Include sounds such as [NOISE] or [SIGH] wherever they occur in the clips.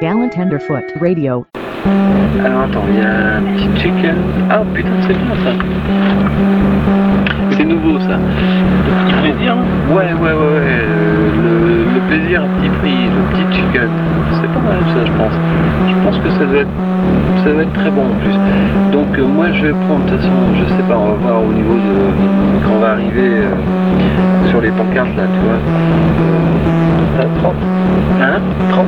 Gallant Tenderfoot Radio. Alors attends, il y a un petit chicken. Ah putain, c'est bien ça. C'est nouveau ça. Le petit plaisir Ouais, ouais, ouais, ouais. euh, Le, le plaisir à petit prix, le petit chicken. C'est pas mal ça, je pense. Je pense que ça doit être, ça doit être très bon en plus. Donc euh, moi je vais prendre, de toute façon, je sais pas, on va voir au niveau de quand on va arriver euh, les pancartes là, tu vois. Euh, 30 Hein? 30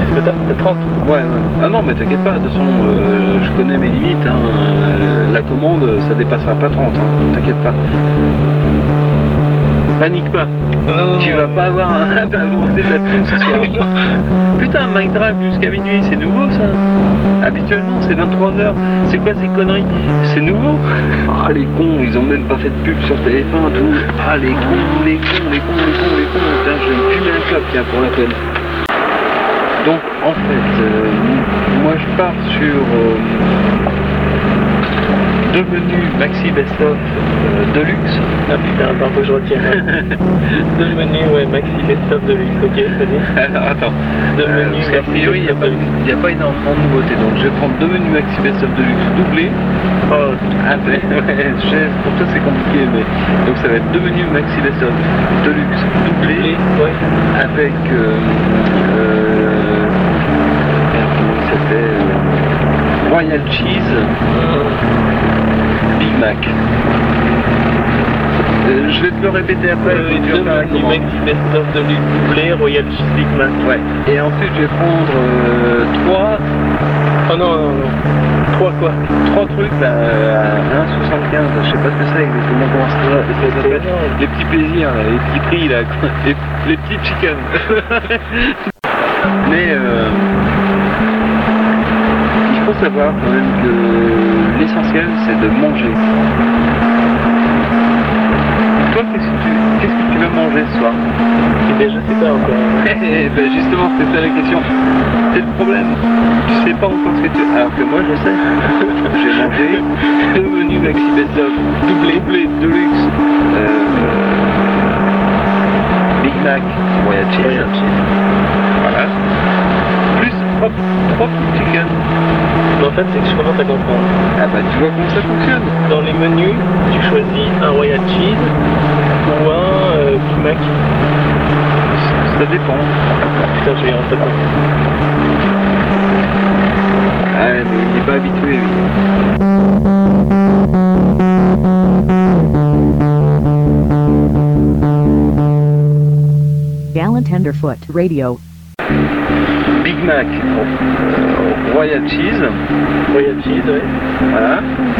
C'est ce que t'as T'as 30 Ouais, ouais. Ah non, mais t'inquiète pas, de toute façon, euh, je connais mes limites. hein. Euh, La commande, ça dépassera pas 30, hein. t'inquiète pas. Panique pas. Tu vas pas avoir [LAUGHS] un là-dessus ce soir. Putain, Drive jusqu'à minuit, c'est nouveau ça Habituellement, c'est 23h. C'est quoi ces conneries C'est nouveau Ah, les cons, ils ont même pas fait de pub sur téléphone, tout. Ah, les cons, les cons, les cons, les cons, les cons. Putain, je vais me fumer un clope, tiens, pour la peine. Donc, en fait, euh, moi je pars sur euh, deux menus Maxi Best of euh, Deluxe. Ah putain, attends, faut que je menus, [LAUGHS] ouais, maxi best-of de luxe, ok, vas-y. Alors, attends. Euh, menus parce qu'a Maxi priori, il n'y a, Best pas- of Deluxe. il y a pas énormément de nouveautés. Donc, je vais prendre deux menus Maxi Best of Deluxe doublés. Oh, Ah, [LAUGHS] ouais, je sais, pour toi c'est compliqué, mais. Donc, ça va être deux menus Maxi Best of Deluxe doublés. ouais. avec euh, euh, comment il s'appelait euh, Royal Cheese Euh, je vais te le répéter après, Euh, faire la menus commande. maxi best-of de luxe doublé, Royal Cheese Big Mac. Ouais. Et ensuite je vais prendre euh, trois, Oh non, non, non. Trois quoi? trois trucs là, à 1,75, je sais pas ce que c'est exactement comment ça, ça s'appelle. Les petits plaisirs, là, les petits prix là, les, les petits chicken. [LAUGHS] Mais euh, faut savoir quand même que l'essentiel c'est de manger. Toi, qu'est-ce que tu, qu'est-ce que tu vas manger ce soir? Eh bien, je sais pas encore. [LAUGHS] Eh ben justement, c'est ça la question. C'est le problème. Tu sais pas encore ce que tu... Alors que moi, je sais. [LAUGHS] J'ai mangé deux menus Maxi Best of doublé, doublé, de luxe. Euh, Big Mac, Royal Cheese. Royal Cheese. Voilà. Plus trois, trois petits chicken. Mais en fait, c'est que je commence à comprendre. Ah bah tu vois comment ça fonctionne. Dans les menus, tu choisis un Royal Cheese ou un euh, Big Mac. Ça dépend. Putain, y rentrer dedans. Ah mais il est pas habitué lui. Gallant Tenderfoot Radio. Mac, euh, Royal Cheese. Royal Cheese, ouais. Voilà,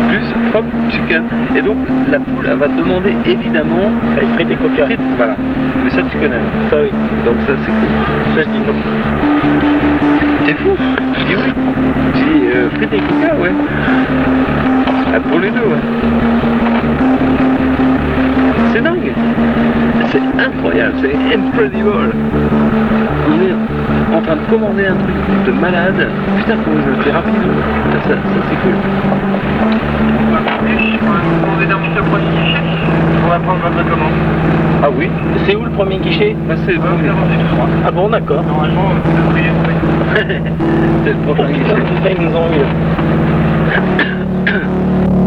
plus hop, chicken. Et donc la poule, elle va te demander évidemment Avec frites et coca. frites. Voilà. Mais ça tu connais. Ça, oui. Donc ça c'est cool. Ça, je dis non. T'es fou Je dis oui. Je dis euh, frites et coca, ouais. Ah, pour les deux, ouais. C'est dingue. C'est incroyable, c'est incredible. On est en train de commander un truc de malade. Putain, faut que je le fais rapide. Ça, ça, ça, c'est cool. On va prendre votre commande. Ah oui C'est où le premier guichet? Bah, c'est bon. Ah bon, d'accord. Normalement, [LAUGHS] C'est le prochain putain, guichet. tout ça, ils nous ont eu [COUGHS]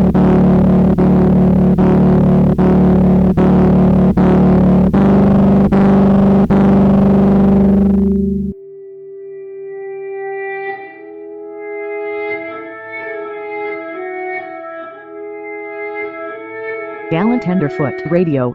Gallant Tenderfoot Radio.